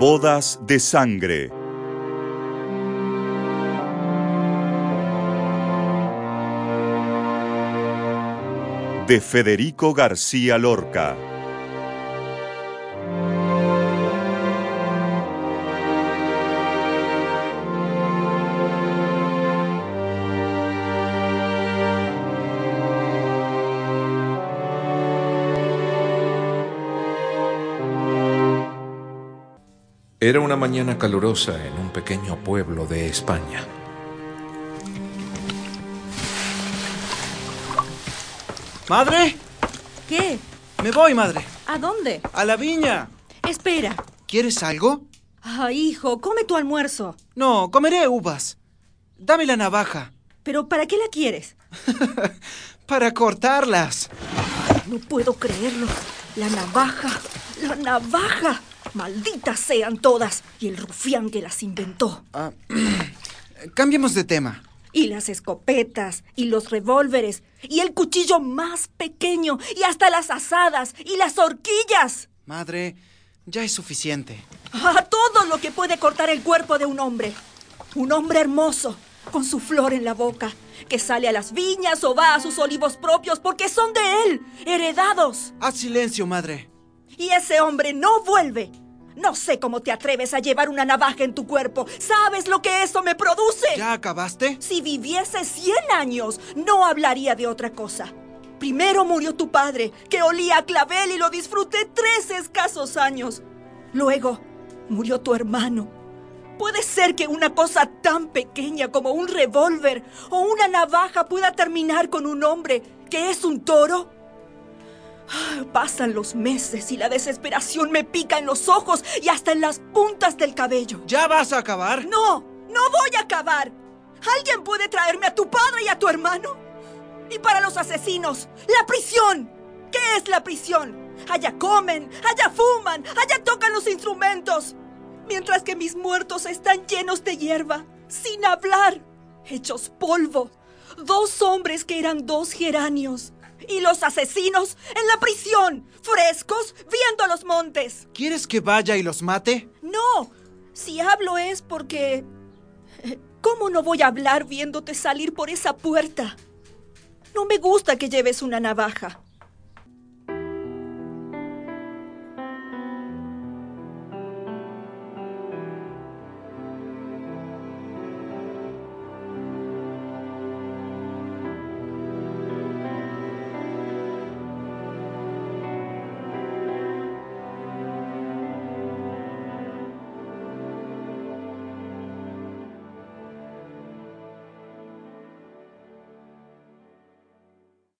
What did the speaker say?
Bodas de Sangre. De Federico García Lorca. Era una mañana calurosa en un pequeño pueblo de España. ¿Madre? ¿Qué? Me voy, madre. ¿A dónde? A la viña. Espera. ¿Quieres algo? Ah, hijo, come tu almuerzo. No, comeré uvas. Dame la navaja. ¿Pero para qué la quieres? Para cortarlas. No puedo creerlo. La navaja. La navaja. Malditas sean todas. Y el rufián que las inventó. Ah, cambiemos de tema. Y las escopetas, y los revólveres, y el cuchillo más pequeño, y hasta las asadas, y las horquillas. Madre, ya es suficiente. Ah, todo lo que puede cortar el cuerpo de un hombre. Un hombre hermoso, con su flor en la boca, que sale a las viñas o va a sus olivos propios porque son de él, heredados. Haz silencio, madre. Y ese hombre no vuelve. No sé cómo te atreves a llevar una navaja en tu cuerpo. ¿Sabes lo que eso me produce? ¿Ya acabaste? Si viviese 100 años, no hablaría de otra cosa. Primero murió tu padre, que olía a clavel y lo disfruté tres escasos años. Luego murió tu hermano. ¿Puede ser que una cosa tan pequeña como un revólver o una navaja pueda terminar con un hombre que es un toro? Pasan los meses y la desesperación me pica en los ojos y hasta en las puntas del cabello. ¿Ya vas a acabar? No, no voy a acabar. ¿Alguien puede traerme a tu padre y a tu hermano? Y para los asesinos, la prisión. ¿Qué es la prisión? Allá comen, allá fuman, allá tocan los instrumentos. Mientras que mis muertos están llenos de hierba, sin hablar, hechos polvo. Dos hombres que eran dos geranios. Y los asesinos en la prisión, frescos, viendo los montes. ¿Quieres que vaya y los mate? No, si hablo es porque... ¿Cómo no voy a hablar viéndote salir por esa puerta? No me gusta que lleves una navaja.